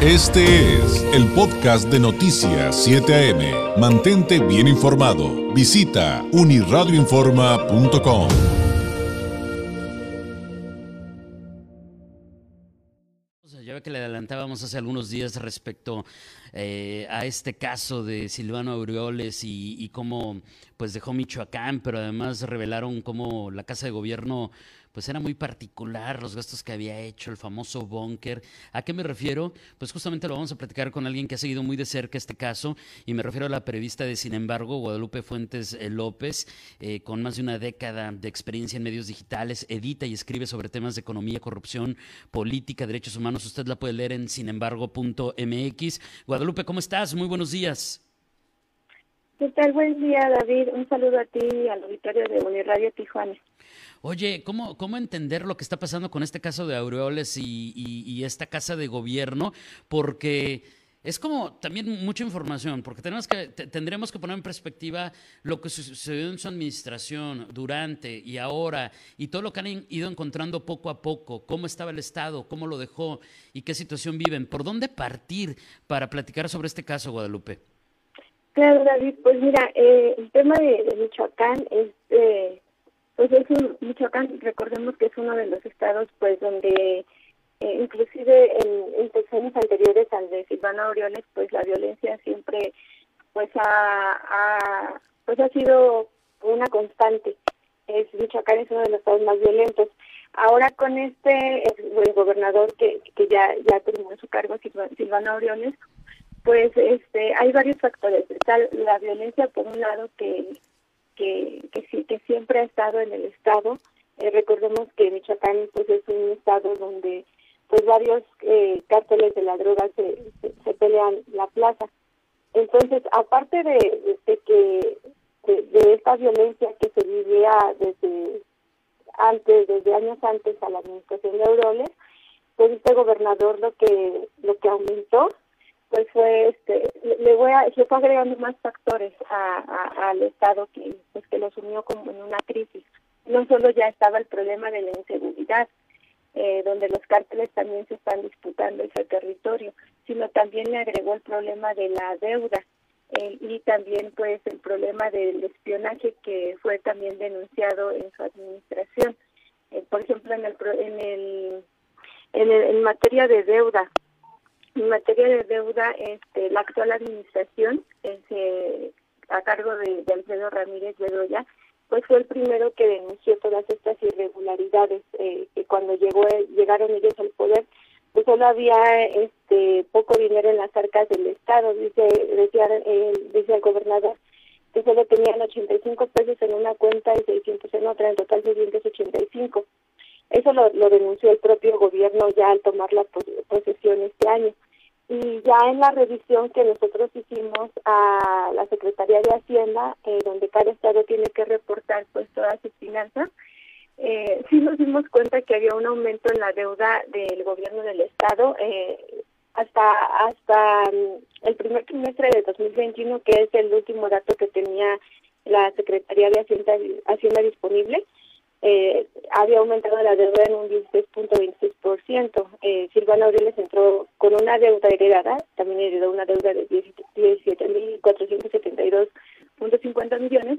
Este es el podcast de Noticias 7 AM. Mantente bien informado. Visita uniradioinforma.com. Ya que le adelantábamos hace algunos días respecto eh, a este caso de Silvano Aureoles y, cómo pues dejó Michoacán, pero además revelaron cómo la Casa de Gobierno pues era muy particular los gastos que había hecho, el famoso búnker. ¿A qué me refiero? Pues justamente lo vamos a platicar con alguien que ha seguido muy de cerca este caso y me refiero a la periodista de Sin embargo, Guadalupe Fuentes eh, López, eh, con más de una década de experiencia en medios digitales, edita y escribe sobre temas de economía, corrupción, política, derechos humanos. Usted la puede leer en sinembargo.mx. Guadalupe, ¿cómo estás? Muy buenos días. ¿Qué tal? Buen día, David. Un saludo a ti y al auditorio de Uniradio Tijuana. Oye, ¿cómo, ¿cómo entender lo que está pasando con este caso de Aureoles y, esta casa de gobierno? Porque es como también mucha información, porque tenemos que, tendremos que poner en perspectiva lo que sucedió en su administración durante y ahora, y todo lo que han ido encontrando poco a poco, cómo estaba el Estado, cómo lo dejó y qué situación viven. ¿Por dónde partir para platicar sobre este caso, Guadalupe? Claro, David, pues mira, eh, el tema de, Michoacán es... Eh, pues es un, Michoacán, recordemos que es uno de los estados pues donde eh, inclusive en, en anteriores al de Silvana Aureoles, pues la violencia siempre pues ha, pues ha sido una constante. Es, Michoacán es uno de los estados más violentos. Ahora con este el, gobernador que, que ya ya terminó su cargo, Silvana Aureoles, pues este hay varios factores. Está la violencia por un lado que que, que, sí, que siempre ha estado en el Estado. Eh, recordemos que Michoacán pues es un estado donde pues varios eh, cárteles de la droga se, se, pelean la plaza. Entonces, aparte de, de que de, esta violencia que se vivía desde antes, desde años antes a la administración de Auroles, pues este gobernador lo que lo que aumentó pues fue este le voy a le fue agregando más factores a, al estado que pues que lo sumió como en una crisis no solo ya estaba el problema de la inseguridad eh, donde los cárteles también se están disputando ese territorio sino también le agregó el problema de la deuda eh, y también pues el problema del espionaje que fue también denunciado en su administración. Eh, por ejemplo en el en el en, el, en materia de deuda en materia de deuda, este, la actual administración, este, a cargo de, Alfredo Ramírez Bedoya, pues fue el primero que denunció todas estas irregularidades eh, que cuando llegó llegaron ellos al poder pues solo había este poco dinero en las arcas del estado dice decía eh, dice el gobernador que solo tenían 85 pesos en una cuenta y 600 en otra en total 685 eso lo denunció el propio gobierno ya al tomar la posesión este año y ya en la revisión que nosotros hicimos a la Secretaría de Hacienda, eh, donde cada estado tiene que reportar pues todas sus finanzas, eh, sí nos dimos cuenta que había un aumento en la deuda del gobierno del estado eh, hasta hasta mm, el primer trimestre de 2021, que es el último dato que tenía la Secretaría de Hacienda, Hacienda disponible eh, había aumentado la deuda en un 16.26%. Eh, Silvana Aureles entró con una deuda heredada, también heredó una deuda de 17.472.50 millones,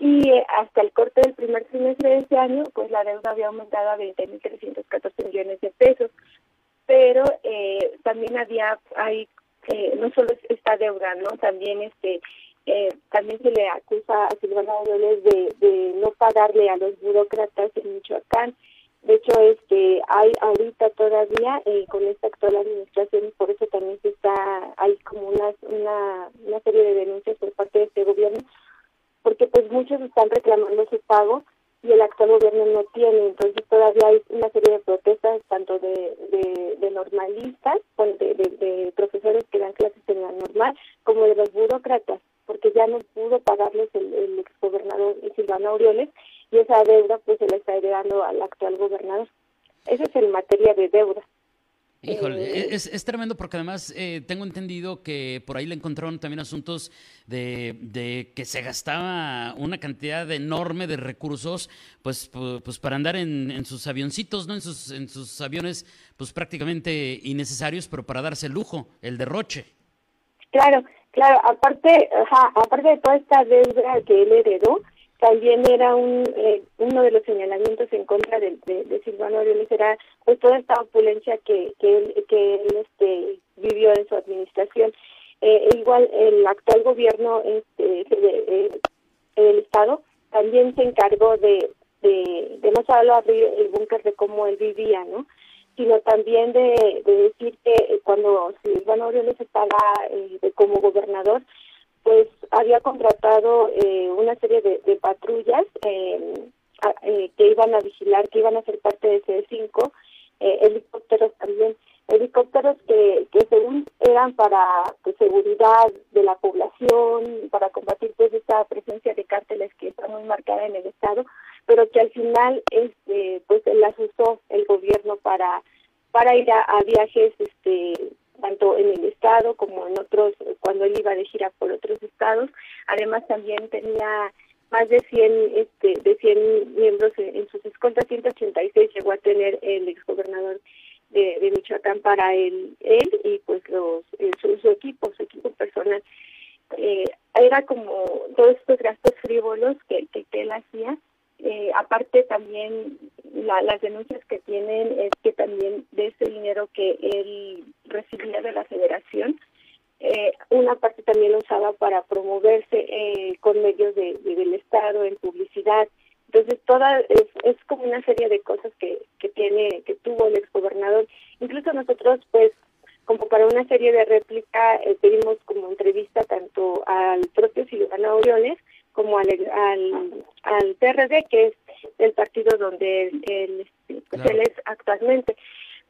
y eh, hasta el corte del primer trimestre de este año, pues la deuda había aumentado a 20.314 millones de pesos. Pero eh, también había, hay, eh, no solo esta deuda, ¿no? También este eh, también se le acusa a Silvana Aureoles de, no pagarle a los burócratas en Michoacán. De hecho, este, hay ahorita todavía eh, con esta actual administración y por eso también se está, hay como una, una, una serie de denuncias por parte de este gobierno, porque pues muchos están reclamando su pago y el actual gobierno no tiene, entonces todavía hay una serie de protestas tanto de normalistas, de, de, de profesores que dan clases en la normal, como de los burócratas porque ya no pudo pagarles el, el exgobernador Silvano Aureoles y esa deuda pues se le está heredando al actual gobernador. Eso es en materia de deuda. Híjole, eh, es, es, tremendo porque además eh, tengo entendido que por ahí le encontraron también asuntos de, de, que se gastaba una cantidad enorme de recursos pues, pues para andar en, en, sus avioncitos, ¿no? En sus, en sus aviones pues prácticamente innecesarios, pero para darse el lujo, el derroche. Claro, claro, aparte, aparte de toda esta deuda que él heredó, también era un eh, uno de los señalamientos en contra de, de, Silvano Aureoles era pues toda esta opulencia que que él, este vivió en su administración. Eh, igual el actual gobierno este de, el estado también se encargó de de, de solo abrir el búnker de cómo él vivía no sino también de, de decir que cuando Silvano Aureoles estaba eh, como gobernador pues había contratado eh, una serie de, de patrullas eh, eh, que iban a vigilar, que iban a ser parte de C5, eh, helicópteros también, helicópteros que, que según eran para pues, seguridad de la población, para combatir pues esta presencia de cárteles que está muy marcada en el estado, pero que al final este pues las usó para para ir a, viajes este tanto en el estado como en otros, cuando él iba de gira por otros estados. Además también tenía más de 100, este, de 100 miembros en, sus escoltas, 186 llegó a tener el exgobernador de, de Michoacán para él, él y pues los eh, su, equipo, su equipo personal. Eh, era como todos estos gastos frívolos que, que él hacía eh, aparte también la, las denuncias que tienen es que también de ese dinero que él recibía de la federación, eh, una parte también lo usaba para promoverse eh, con medios de, del Estado, en publicidad. Entonces, toda es, como una serie de cosas que, que tiene, que tuvo el exgobernador. Incluso nosotros, pues, como para una serie de réplica, eh, pedimos como entrevista tanto al propio Silvano Oriones como al, al, al PRD, que es el partido donde él, pues él es actualmente.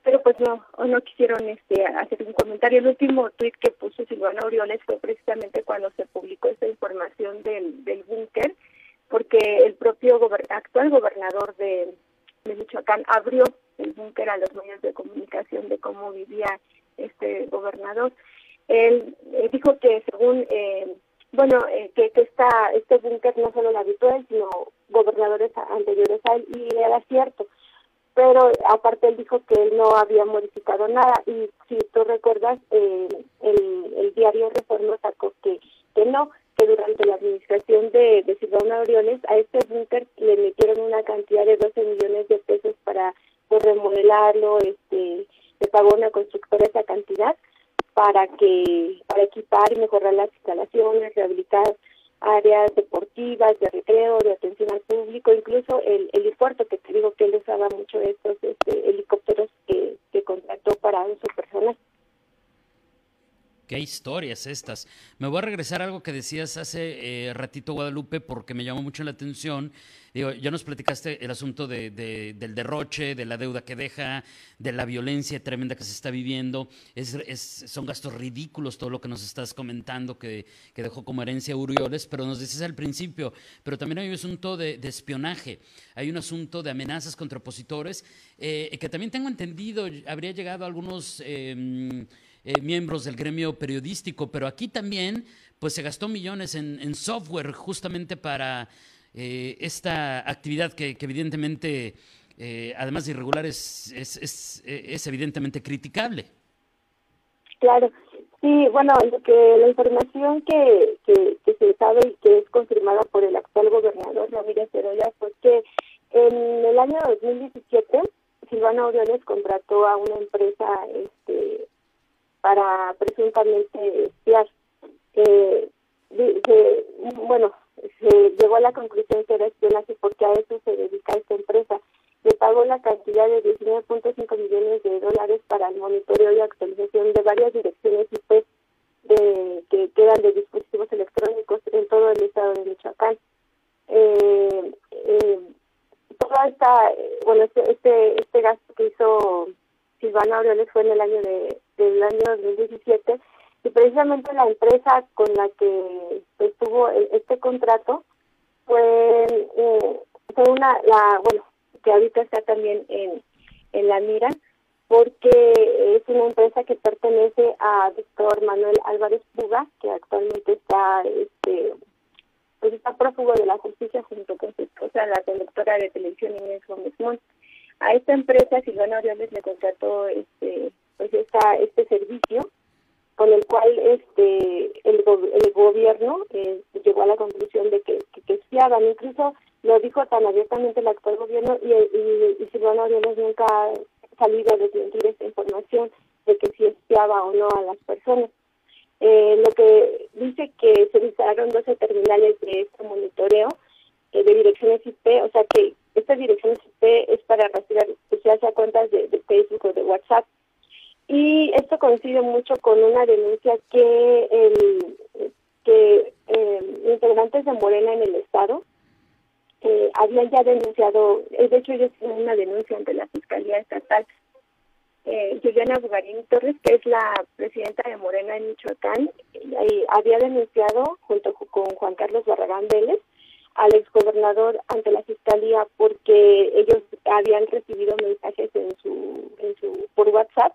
Pero pues no, no quisieron este hacer un comentario. El último tuit que puso Silvana Orioles fue precisamente cuando se publicó esta información del, del búnker, porque el propio actual gobernador de, de Michoacán abrió el búnker a los medios de comunicación de cómo vivía este gobernador. Él eh, dijo que según eh, bueno, eh, este búnker no solo lo habitó sino gobernadores anteriores a él, y era cierto. Pero aparte él dijo que él no había modificado nada, y si tú recuerdas, eh, el, el diario Reforma sacó que, que no, que durante la administración de, de Silvana Orioles a este búnker le metieron una cantidad de 12 millones de pesos para pues, remodelarlo, este, le pagó una constructora esa cantidad, para que para equipar y mejorar las instalaciones, rehabilitar áreas deportivas, de recreo, de atención al público, incluso el helipuerto, que te digo que él usaba mucho estos este, Qué historias estas. Me voy a regresar a algo que decías hace eh, ratito, Guadalupe, porque me llamó mucho la atención. Digo, ya nos platicaste el asunto de, de, del derroche, de la deuda que deja, de la violencia tremenda que se está viviendo. Es, es, son gastos ridículos todo lo que nos estás comentando que, que dejó como herencia Urioles, pero nos dices al principio, pero también hay un asunto de, espionaje, hay un asunto de amenazas contra opositores, eh, que también tengo entendido, habría llegado a algunos... Eh, eh, miembros del gremio periodístico, pero aquí también pues se gastó millones en, software justamente para eh, esta actividad que, evidentemente, eh, además de irregular, es, es, es, es, evidentemente criticable. Claro, sí, bueno, que la información que, que, que, se sabe y que es confirmada por el actual gobernador Ramírez Heroya fue que en el año 2017 Silvano Aureoles contrató a una empresa este, para presuntamente espiar. Eh, bueno, se llegó a la conclusión que era espionaje porque a eso se dedica esta empresa. Le pagó la cantidad de 19.5 millones de dólares para el monitoreo y actualización de varias direcciones IP de, que quedan de dispositivos electrónicos en todo el estado de Michoacán. Eh, eh, toda esta, bueno, este, este, este gasto que hizo Silvana Aureoles fue en el año de, del año 2017 y precisamente la empresa con la que estuvo e, este contrato fue, eh, fue una, la, bueno, que ahorita está también en, en la mira, porque es una empresa que pertenece a doctor Manuel Álvarez Puga, que actualmente está este pues está prófugo de la justicia junto con su esposa, la conductora de televisión Inés Gómez Montt. A esta empresa Silvana Orioles le contrató este pues esta, este servicio con el cual este el, el gobierno eh, llegó a la conclusión de que, que, espiaban, incluso lo dijo tan abiertamente el actual gobierno y, y, y Silvana Orioles nunca ha salido a desmentir esta información de que si espiaba o no a las personas. Eh, lo que dice que se instalaron 12 terminales de este monitoreo eh, de direcciones IP, o sea que estas direcciones IP es para rastrear pues, ya sea cuentas de, Facebook o de WhatsApp. Y esto coincide mucho con una denuncia que, el, que eh, integrantes de Morena en el Estado eh, habían ya denunciado, de hecho ellos tienen una denuncia ante la Fiscalía Estatal. Eh, Juliana Bugarín Torres, que es la presidenta de Morena en Michoacán, y había denunciado junto con Juan Carlos Barragán Vélez al exgobernador ante la fiscalía porque ellos habían recibido mensajes en su, en su por WhatsApp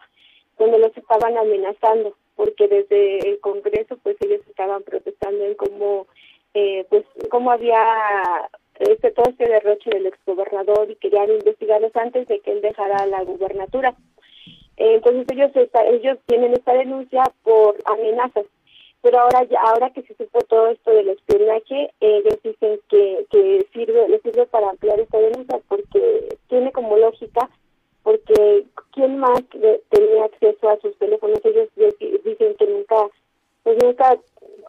donde los estaban amenazando porque desde el Congreso pues ellos estaban protestando en cómo eh, pues cómo había este todo este derroche del exgobernador y querían investigarlos antes de que él dejara la gubernatura. Entonces ellos ellos tienen esta denuncia por amenazas. Pero ahora ya, ahora que se supo todo esto del espionaje, ellos dicen que, que sirve, les sirve para ampliar esta denuncia porque tiene como lógica, porque quién más tenía acceso a sus teléfonos, ellos dicen que nunca, pues nunca,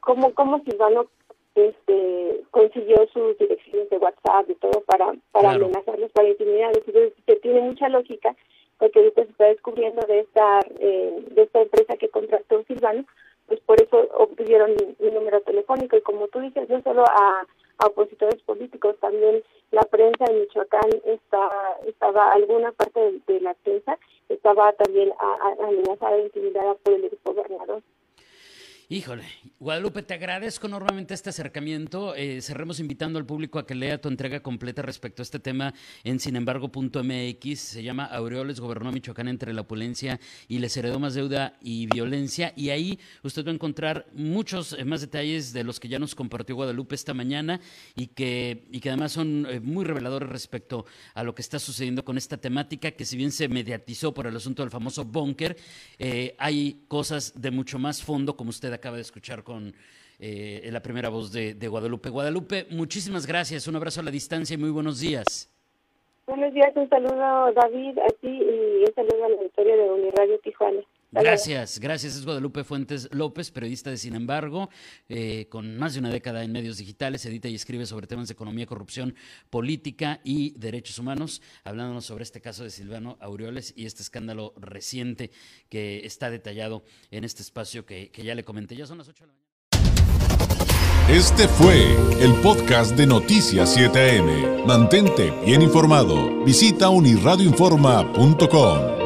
como como Silvano este consiguió sus direcciones de WhatsApp y todo para para amenazarlos, para intimidarlos, entonces que tiene mucha lógica porque ahorita se está descubriendo de esta eh, de esta empresa que contrató Silvano, pues por eso obtuvieron mi, número telefónico. Y como tú dices, no solo a, opositores políticos, también la prensa en Michoacán está, estaba, alguna parte de, la prensa estaba también amenazada e intimidada por el gobernador. Híjole, Guadalupe, te agradezco enormemente este acercamiento. Eh, cerremos invitando al público a que lea tu entrega completa respecto a este tema en sinembargo.mx. Se llama Aureoles gobernó Michoacán entre la opulencia y les heredó más deuda y violencia. Y ahí usted va a encontrar muchos eh, más detalles de los que ya nos compartió Guadalupe esta mañana y que, y que además son eh, muy reveladores respecto a lo que está sucediendo con esta temática que si bien se mediatizó por el asunto del famoso búnker, hay cosas de mucho más fondo, como usted acaba de escuchar con eh, la primera voz de, Guadalupe. Guadalupe, muchísimas gracias, un abrazo a la distancia y muy buenos días. Buenos días, un saludo David a ti y un saludo a la auditorio de Uniradio Tijuana. Gracias, gracias. Es Guadalupe Fuentes López, periodista de Sin embargo, eh, con más de una década en medios digitales, edita y escribe sobre temas de economía, corrupción, política y derechos humanos, hablándonos sobre este caso de Silvano Aureoles y este escándalo reciente que está detallado en este espacio que, que ya le comenté. Ya son las 8 de la mañana. Este fue el podcast de Noticias 7am. Mantente bien informado. Visita unirradioinforma.com.